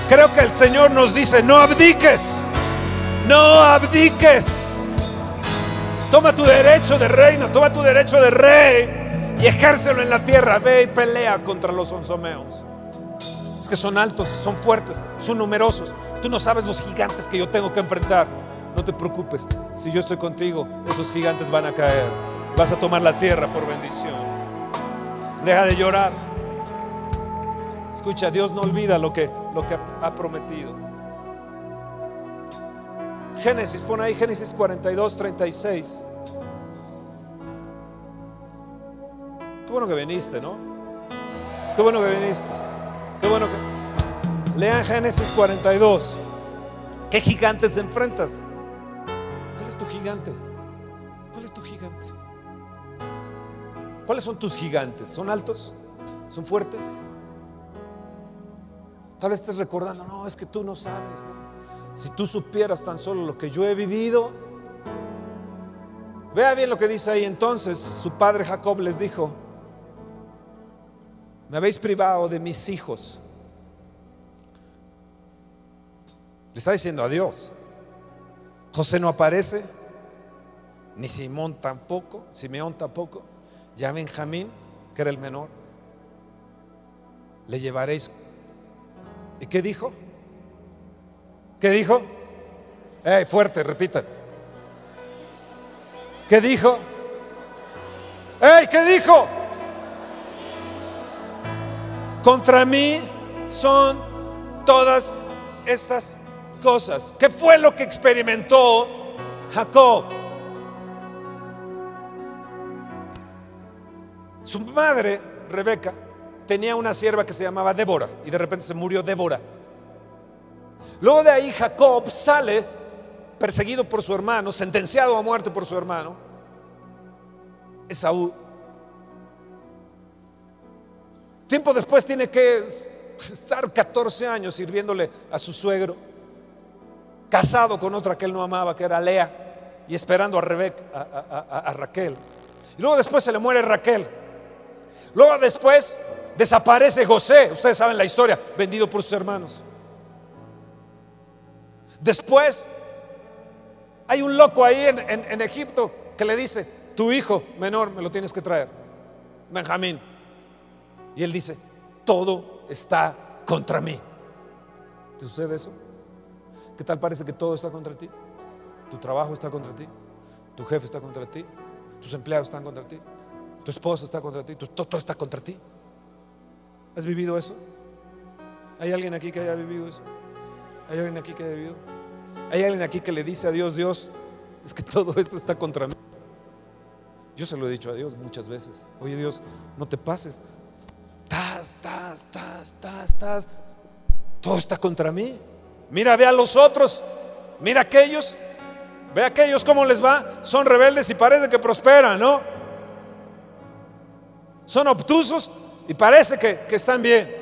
Creo que el Señor nos dice, no abdiques, no abdiques. Toma tu derecho de reino, toma tu derecho de rey y ejércelo en la tierra. Ve y pelea contra los onzomeos. Es que son altos, son fuertes, son numerosos. Tú no sabes los gigantes que yo tengo que enfrentar. No te preocupes, si yo estoy contigo, esos gigantes van a caer. Vas a tomar la tierra por bendición. Deja de llorar. Escucha, Dios no olvida lo que, lo que ha prometido. Génesis, pon ahí Génesis 42, 36. Qué bueno que viniste, ¿no? Qué bueno que viniste. Qué bueno que... Lean Génesis 42. ¿Qué gigantes te enfrentas? ¿Cuál es tu gigante? ¿Cuál es tu gigante? ¿Cuáles son tus gigantes? ¿Son altos? ¿Son fuertes? Tal vez estés recordando, no, es que tú no sabes. Si tú supieras tan solo lo que yo he vivido, vea bien lo que dice ahí. Entonces su padre Jacob les dijo, me habéis privado de mis hijos. Le está diciendo a Dios. José no aparece, ni Simón tampoco, Simeón tampoco, ya Benjamín, que era el menor, le llevaréis. ¿Y qué dijo? ¿Qué dijo? Eh, fuerte, repitan. ¿Qué dijo? ¡Ey! ¿Qué dijo? Contra mí son todas estas cosas. ¿Qué fue lo que experimentó Jacob? Su madre, Rebeca, tenía una sierva que se llamaba Débora y de repente se murió Débora. Luego de ahí Jacob sale perseguido por su hermano, sentenciado a muerte por su hermano, Esaú. Tiempo después tiene que estar 14 años sirviéndole a su suegro, casado con otra que él no amaba, que era Lea, y esperando a, Rebeca, a, Raquel. Y luego después se le muere Raquel. Luego después desaparece José, ustedes saben la historia, vendido por sus hermanos. Después hay un loco ahí en, en Egipto que le dice, tu hijo menor me lo tienes que traer, Benjamín. Y él dice, todo está contra mí. ¿Te sucede eso? ¿Qué tal parece que todo está contra ti? Tu trabajo está contra ti, tu jefe está contra ti, tus empleados están contra ti, tu esposa está contra ti, todo, está contra ti. ¿Has vivido eso? ¿Hay alguien aquí que haya vivido eso? ¿Hay alguien aquí que haya vivido? ¿Hay alguien aquí que le dice a Dios, Dios, es que todo esto está contra mí? Yo se lo he dicho a Dios muchas veces. Oye Dios, no te pases. Tas, tas, tas, tas, tas. Todo está contra mí. Mira, ve a los otros. Mira aquellos. Ve a aquellos cómo les va. Son rebeldes y parece que prosperan, ¿no? Son obtusos y parece que, que están bien.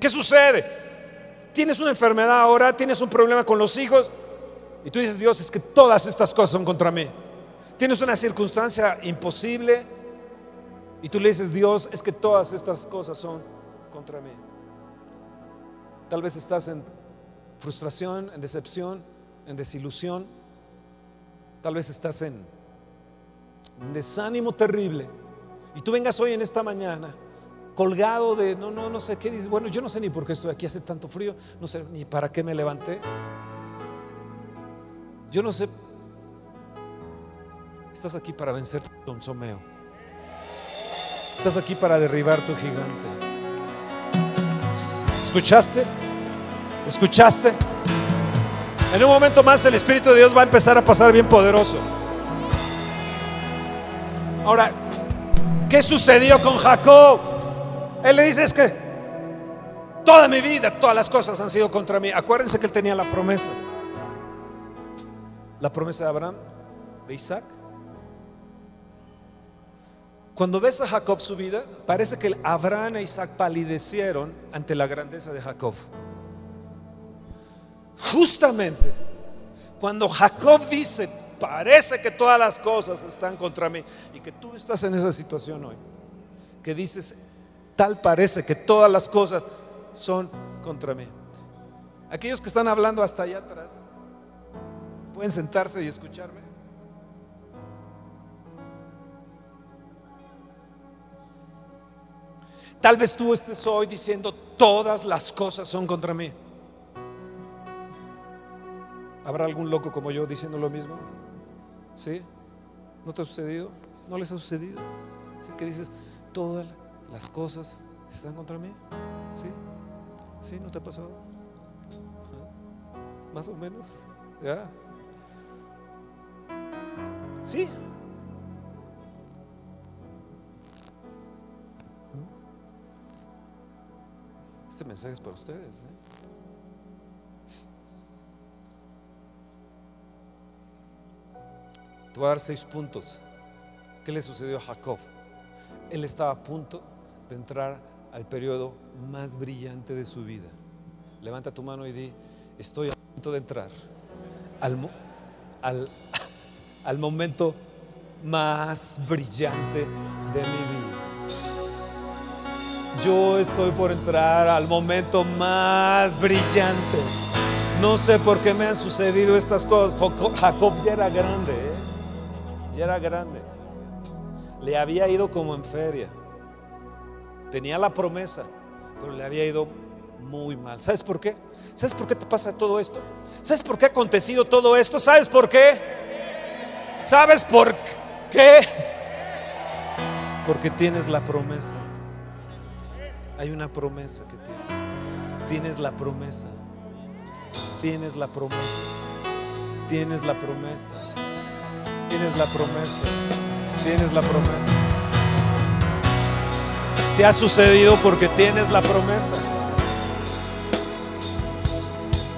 ¿Qué sucede? Tienes una enfermedad ahora, tienes un problema con los hijos y tú dices, Dios, es que todas estas cosas son contra mí. Tienes una circunstancia imposible y tú le dices, Dios, es que todas estas cosas son contra mí. Tal vez estás en frustración, en decepción, en desilusión. Tal vez estás en un desánimo terrible. Y tú vengas hoy en esta mañana colgado de, no, no, no sé qué dices. Bueno, yo no sé ni por qué estoy aquí, hace tanto frío, no sé ni para qué me levanté. Yo no sé. Estás aquí para vencer tu someo. Estás aquí para derribar tu gigante. ¿Escuchaste? ¿Escuchaste? En un momento más el Espíritu de Dios va a empezar a pasar bien poderoso. Ahora, ¿qué sucedió con Jacob? Él le dice es que toda mi vida, todas las cosas han sido contra mí. Acuérdense que él tenía la promesa. La promesa de Abraham, de Isaac. Cuando ves a Jacob su vida, parece que Abraham e Isaac palidecieron ante la grandeza de Jacob. Justamente cuando Jacob dice, parece que todas las cosas están contra mí y que tú estás en esa situación hoy, que dices, tal parece que todas las cosas son contra mí. Aquellos que están hablando hasta allá atrás, pueden sentarse y escucharme. Tal vez tú estés hoy diciendo, todas las cosas son contra mí. ¿Habrá algún loco como yo diciendo lo mismo? ¿Sí? ¿No te ha sucedido? ¿No les ha sucedido? ¿Sí? Que dices, todas las cosas están contra mí. ¿Sí? ¿Sí? ¿No te ha pasado? Más o menos. ¿Ya? ¿Sí? Este mensaje es para ustedes. ¿eh? Te voy a dar seis puntos. ¿Qué le sucedió a Jacob? Él estaba a punto de entrar al periodo más brillante de su vida. Levanta tu mano y di, estoy a punto de entrar al, al, al momento más brillante de mi vida. Yo estoy por entrar al momento más brillante. No sé por qué me han sucedido estas cosas. Jacob ya era grande. Era grande. Le había ido como en feria. Tenía la promesa, pero le había ido muy mal. ¿Sabes por qué? ¿Sabes por qué te pasa todo esto? ¿Sabes por qué ha acontecido todo esto? ¿Sabes por qué? ¿Sabes por qué? Porque tienes la promesa. Hay una promesa que tienes. Tienes la promesa. Tienes la promesa. Tienes la promesa. Tienes la promesa. Tienes la promesa. Te ha sucedido porque tienes la promesa.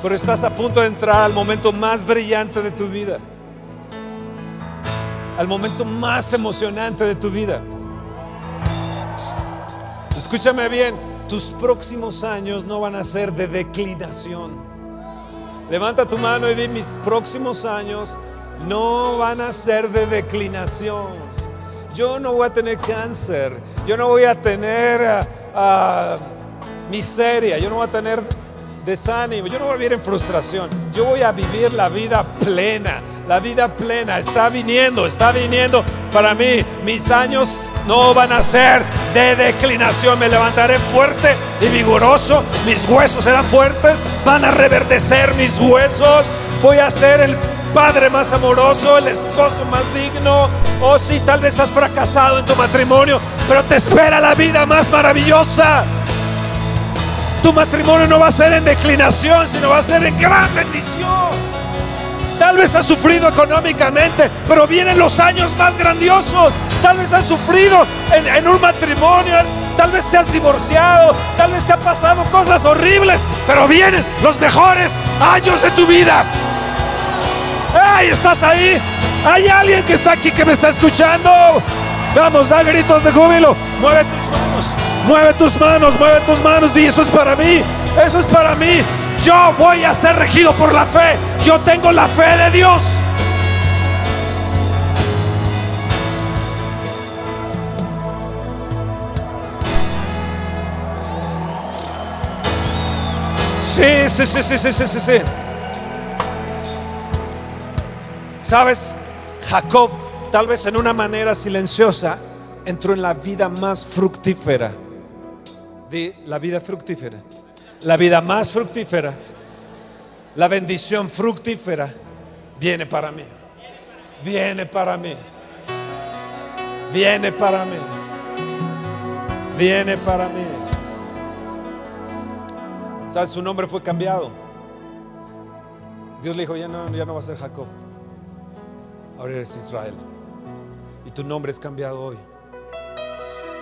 Pero estás a punto de entrar al momento más brillante de tu vida. Al momento más emocionante de tu vida. Escúchame bien, tus próximos años no van a ser de declinación. Levanta tu mano y di mis próximos años no van a ser de declinación. Yo no voy a tener cáncer, yo no voy a tener ah, ah, miseria, yo no voy a tener desánimo, yo no voy a vivir en frustración, yo voy a vivir la vida plena. La vida plena está viniendo, está viniendo para mí. Mis años no van a ser de declinación. Me levantaré fuerte y vigoroso. Mis huesos serán fuertes. Van a reverdecer mis huesos. Voy a ser el padre más amoroso, el esposo más digno. Oh, sí, tal vez has fracasado en tu matrimonio, pero te espera la vida más maravillosa. Tu matrimonio no va a ser en declinación, sino va a ser en gran bendición. Tal vez has sufrido económicamente, pero vienen los años más grandiosos. Tal vez has sufrido en, en un matrimonio, tal vez te has divorciado, tal vez te han pasado cosas horribles, pero vienen los mejores años de tu vida. ¡Ay, estás ahí! ¿Hay alguien que está aquí que me está escuchando? Vamos, da gritos de júbilo. Mueve tus manos, mueve tus manos, mueve tus manos. Di, eso es para mí, eso es para mí. Yo voy a ser regido por la fe. Yo tengo la fe de Dios. Sí, sí, sí, sí, sí, sí, sí, ¿Sabes? Jacob, tal vez en una manera silenciosa, entró en la vida más fructífera. Di la vida fructífera. La vida más fructífera. La bendición fructífera viene para mí. Viene para mí. Viene para mí. Viene para mí. ¿Sabes? Su nombre fue cambiado. Dios le dijo, ya no, ya no va a ser Jacob. Ahora eres Israel. Y tu nombre es cambiado hoy.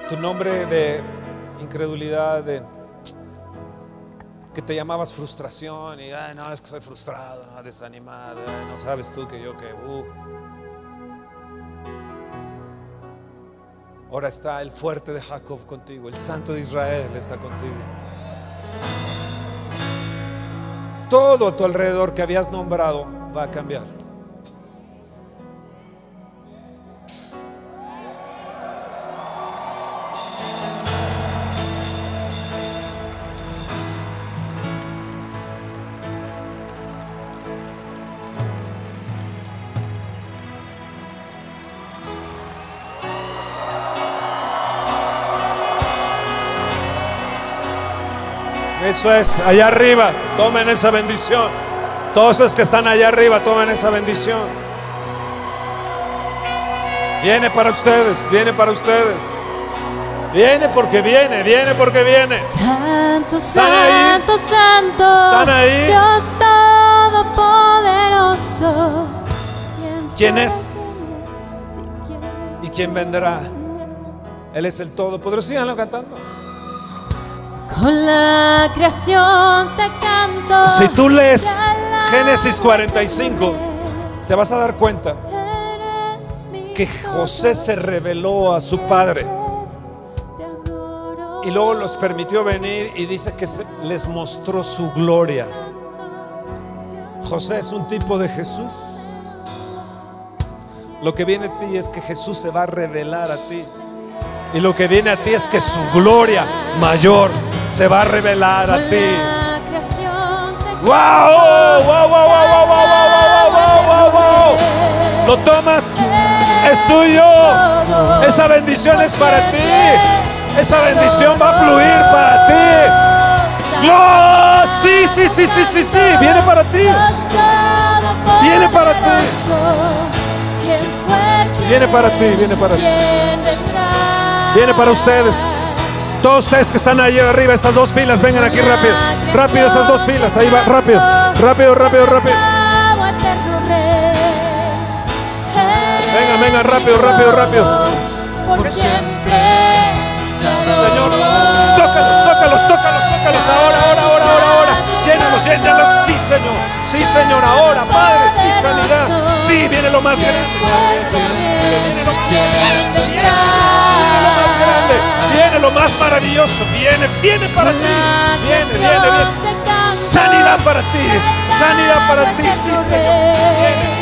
Tu nombre de incredulidad, de que te llamabas frustración y "Ay, no, es que soy frustrado, desanimado, no sabes tú que yo que uh". Ahora está el fuerte de Jacob contigo, el santo de Israel está contigo. Todo a tu alrededor que habías nombrado va a cambiar. Eso es, allá arriba, tomen esa bendición. Todos los que están allá arriba, tomen esa bendición. Viene para ustedes, viene para ustedes. Viene porque viene, viene porque viene. Santo, santo, santo. ¿Están ahí? Dios Todopoderoso. ¿Quién es? ¿Y quién vendrá? Él es el Todopoderoso. Síganlo cantando. Con la creación te canto. Si tú lees Génesis 45, te vas a dar cuenta que José se reveló a su padre y luego los permitió venir y dice que les mostró su gloria. José es un tipo de Jesús. Lo que viene a ti es que Jesús se va a revelar a ti. Y lo que viene a ti es que su gloria mayor se va a revelar a ti. ¡Wow! ¡Wow, wow, wow, wow, wow, wow, wow, wow, wow, wow! Lo tomas, es tuyo. Esa bendición es para ti. Esa bendición va a fluir para ti. ¡Gloria! Sí, sí, sí, sí, sí, sí. Viene para ti. Viene para ti. Viene para ti, viene para ti. Viene para ustedes. Todos ustedes que están ahí arriba, estas dos filas, vengan aquí rápido. Rápido esas dos filas, ahí va, rápido. Rápido, rápido, rápido. Venga, venga, rápido, rápido, rápido. Por siempre. Señor, tócalos, tócalos, tócalos. Llénalos. Sí, Señor. Sí, Señor. Ahora, Padre, sí, sanidad. Sí, viene lo más grande. Viene lo más grande. Viene lo más maravilloso. Viene, viene para ti. Viene, viene, viene. Sanidad para ti. Sanidad para ti, sí, Señor. Viene,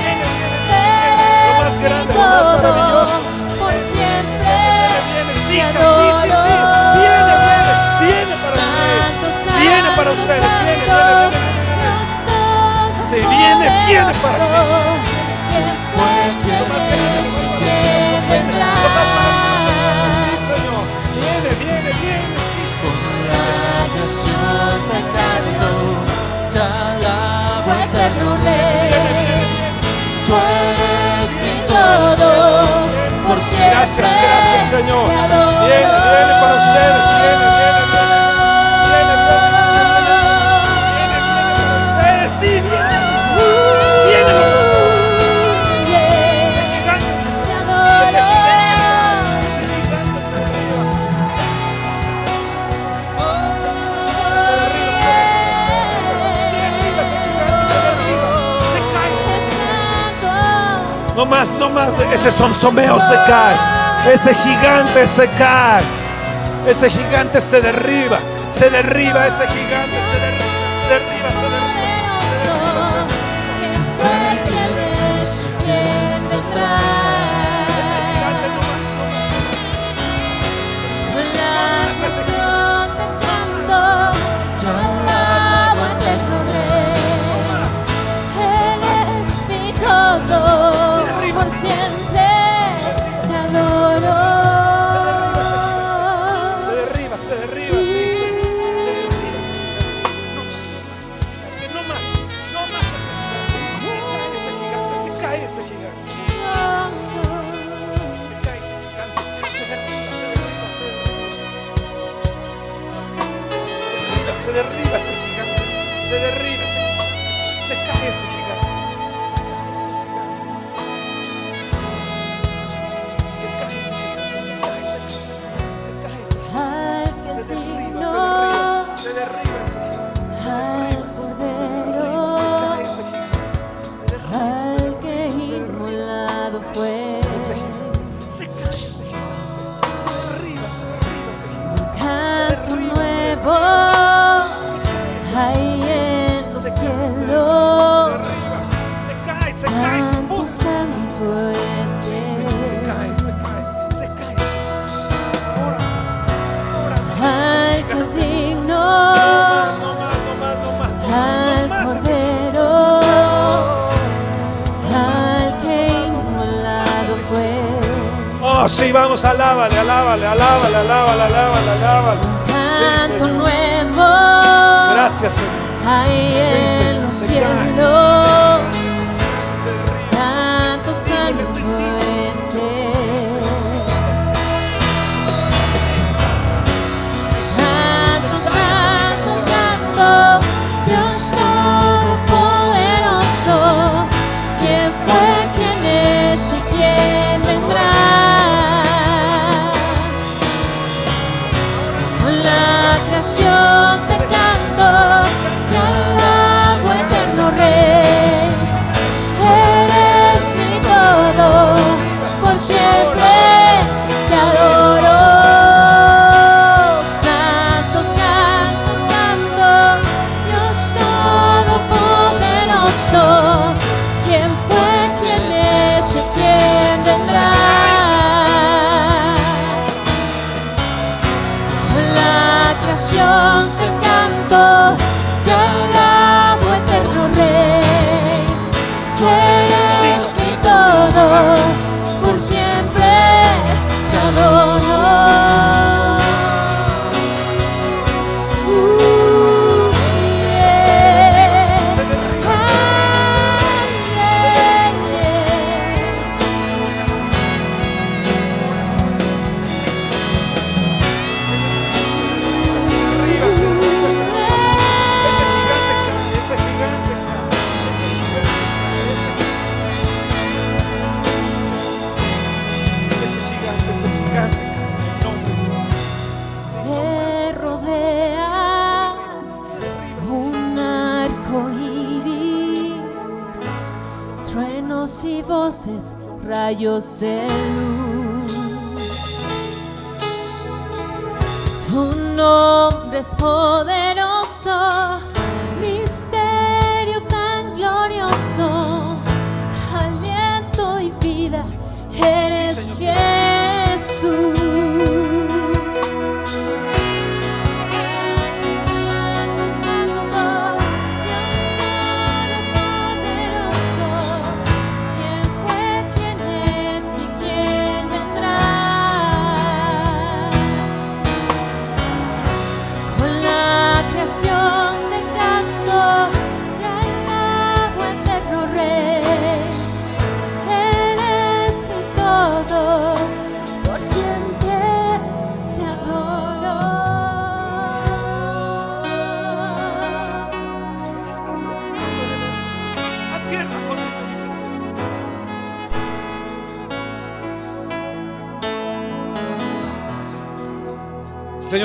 viene, viene. Lo más grande, lo más maravilloso. Por siempre. Viene, sí, sí, sí, sí. Viene, viene, viene. Viene para ustedes, viene, viene, viene. Sí, viene, viene para ti. Lo más grande, lo más. Sí, Señor. Viene, viene, viene, sí, Señor. Te alabo Eterno eterno Rey, Tú eres mi todo, por siempre. Gracias, gracias, Señor. te. Viene, viene para ustedes. Viene, viene. Viene, más, no más. Ese sonsomeo se cae. Ese gigante se cae. Ese gigante se derriba. Se derriba ese gigante. Se derriba. derriba.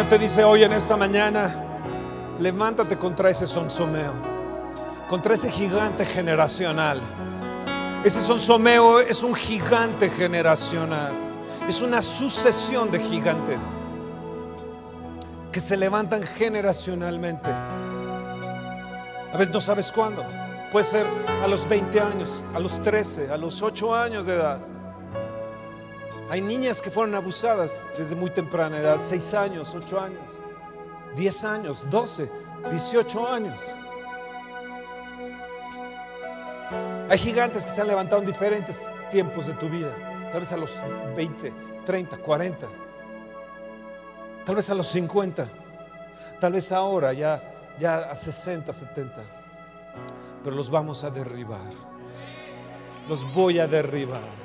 Te dice hoy en esta mañana, levántate contra ese sonsomeo, contra ese gigante generacional. Ese sonsomeo es un gigante generacional, es una sucesión de gigantes que se levantan generacionalmente. A veces no sabes cuándo. Puede ser a los 20 años, a los 13, a los 8 años de edad. Hay niñas que fueron abusadas desde muy temprana edad, 6 años, 8 años, 10 años, 12, 18 años. Hay gigantes que se han levantado en diferentes tiempos de tu vida, tal vez a los 20, 30, 40, tal vez a los 50, tal vez ahora ya, ya a 60, 70, pero los vamos a derribar, los voy a derribar,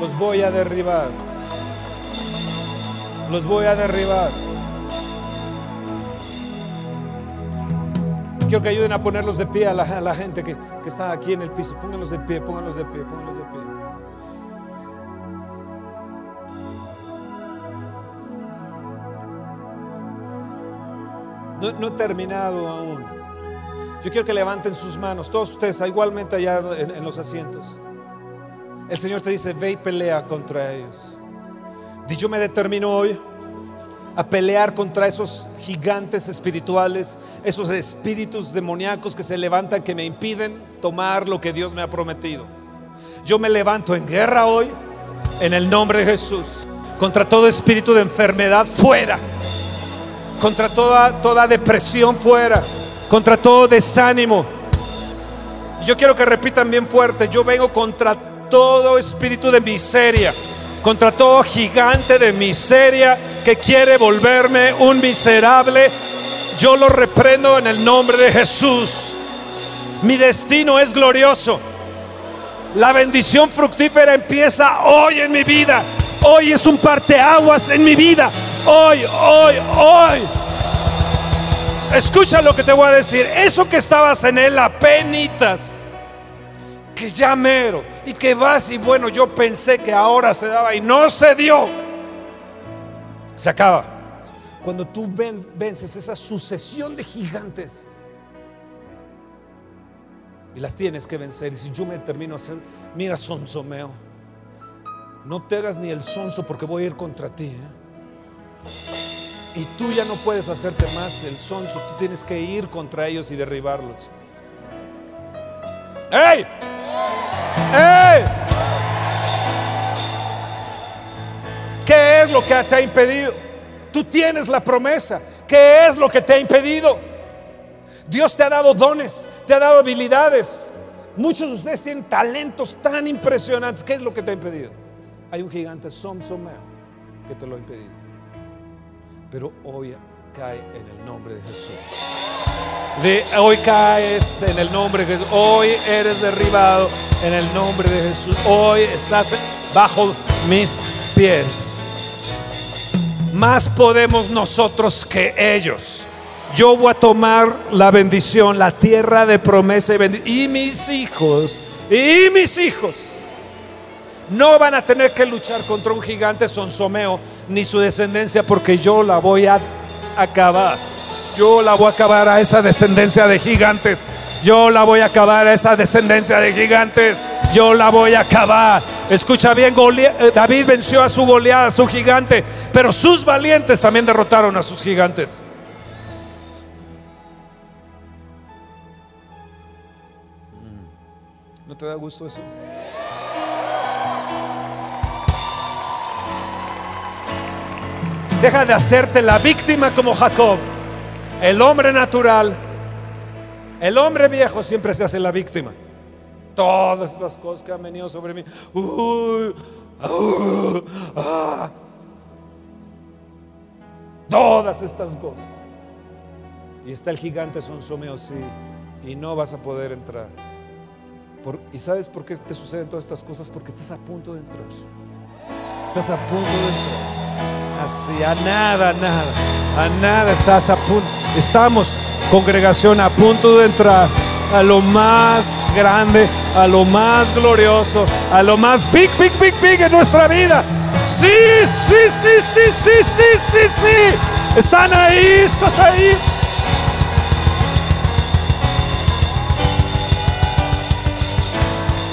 los voy a derribar, los voy a derribar. Quiero que ayuden a ponerlos de pie a la, gente que, que está aquí en el piso. Pónganlos de pie, pónganlos de pie, pónganlos de pie. No, no he terminado aún. Yo quiero que levanten sus manos, todos ustedes, igualmente allá en los asientos. El Señor te dice, ve y pelea contra ellos. Y yo me determino hoy a pelear contra esos gigantes espirituales, esos espíritus demoníacos que se levantan, que me impiden tomar lo que Dios me ha prometido. Yo me levanto en guerra hoy, en el nombre de Jesús, contra todo espíritu de enfermedad fuera, contra toda, toda depresión fuera, contra todo desánimo. Yo quiero que repitan bien fuerte, yo vengo contra todo espíritu de miseria, contra todo gigante de miseria que quiere volverme un miserable. Yo lo reprendo en el nombre de Jesús. Mi destino es glorioso. La bendición fructífera empieza hoy en mi vida. Hoy es un parteaguas en mi vida. Hoy, hoy, hoy. Escucha lo que te voy a decir. Eso que estabas en él apenitas que ya mero y que vas y bueno, yo pensé que ahora se daba y no se dio. Se acaba. Cuando tú ven- vences esa sucesión de gigantes y las tienes que vencer. Y si yo me termino a hacer, mira, sonsomeo, no te hagas ni el sonso porque voy a ir contra ti. ¿eh? Y tú ya no puedes hacerte más el sonso, tú tienes que ir contra ellos y derribarlos. ¡Ey! ¿Qué es lo que te ha impedido? Tú tienes la promesa. ¿Qué es lo que te ha impedido? Dios te ha dado dones, te ha dado habilidades. Muchos de ustedes tienen talentos tan impresionantes. ¿Qué es lo que te ha impedido? Hay un gigante Somsomeo que te lo ha impedido. Pero hoy cae en el nombre de Jesús. De hoy caes en el nombre de Jesús. Hoy eres derribado en el nombre de Jesús. Hoy estás bajo mis pies. Más podemos nosotros que ellos. Yo voy a tomar la bendición, la tierra de promesa y bendición. Y mis hijos, y mis hijos, no van a tener que luchar contra un gigante sonsomeo ni su descendencia porque yo la voy a acabar. Yo la voy a acabar a esa descendencia de gigantes. Yo la voy a acabar a esa descendencia de gigantes. Yo la voy a acabar. Escucha bien, eh, David venció a su goleada, a su gigante, pero sus valientes también derrotaron a sus gigantes. ¿No te da gusto eso? Deja de hacerte la víctima como Jacob. El hombre natural, el hombre viejo siempre se hace la víctima. Todas estas cosas que han venido sobre mí. Uy, uh, ah. Todas estas cosas. Y está el gigante Sonsomeo, sí. Y no vas a poder entrar. ¿Y sabes por qué te suceden todas estas cosas? Porque estás a punto de entrar. Estás a punto de entrar. Así, a nada, a nada, a nada estás a punto. Estamos, congregación, a punto de entrar a lo más grande, a lo más glorioso, a lo más big, big, big, big en nuestra vida. Sí, sí, sí, sí, sí, sí, sí, sí. Están ahí, estás ahí.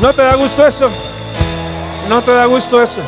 ¿No te da gusto eso? ¿No te da gusto eso?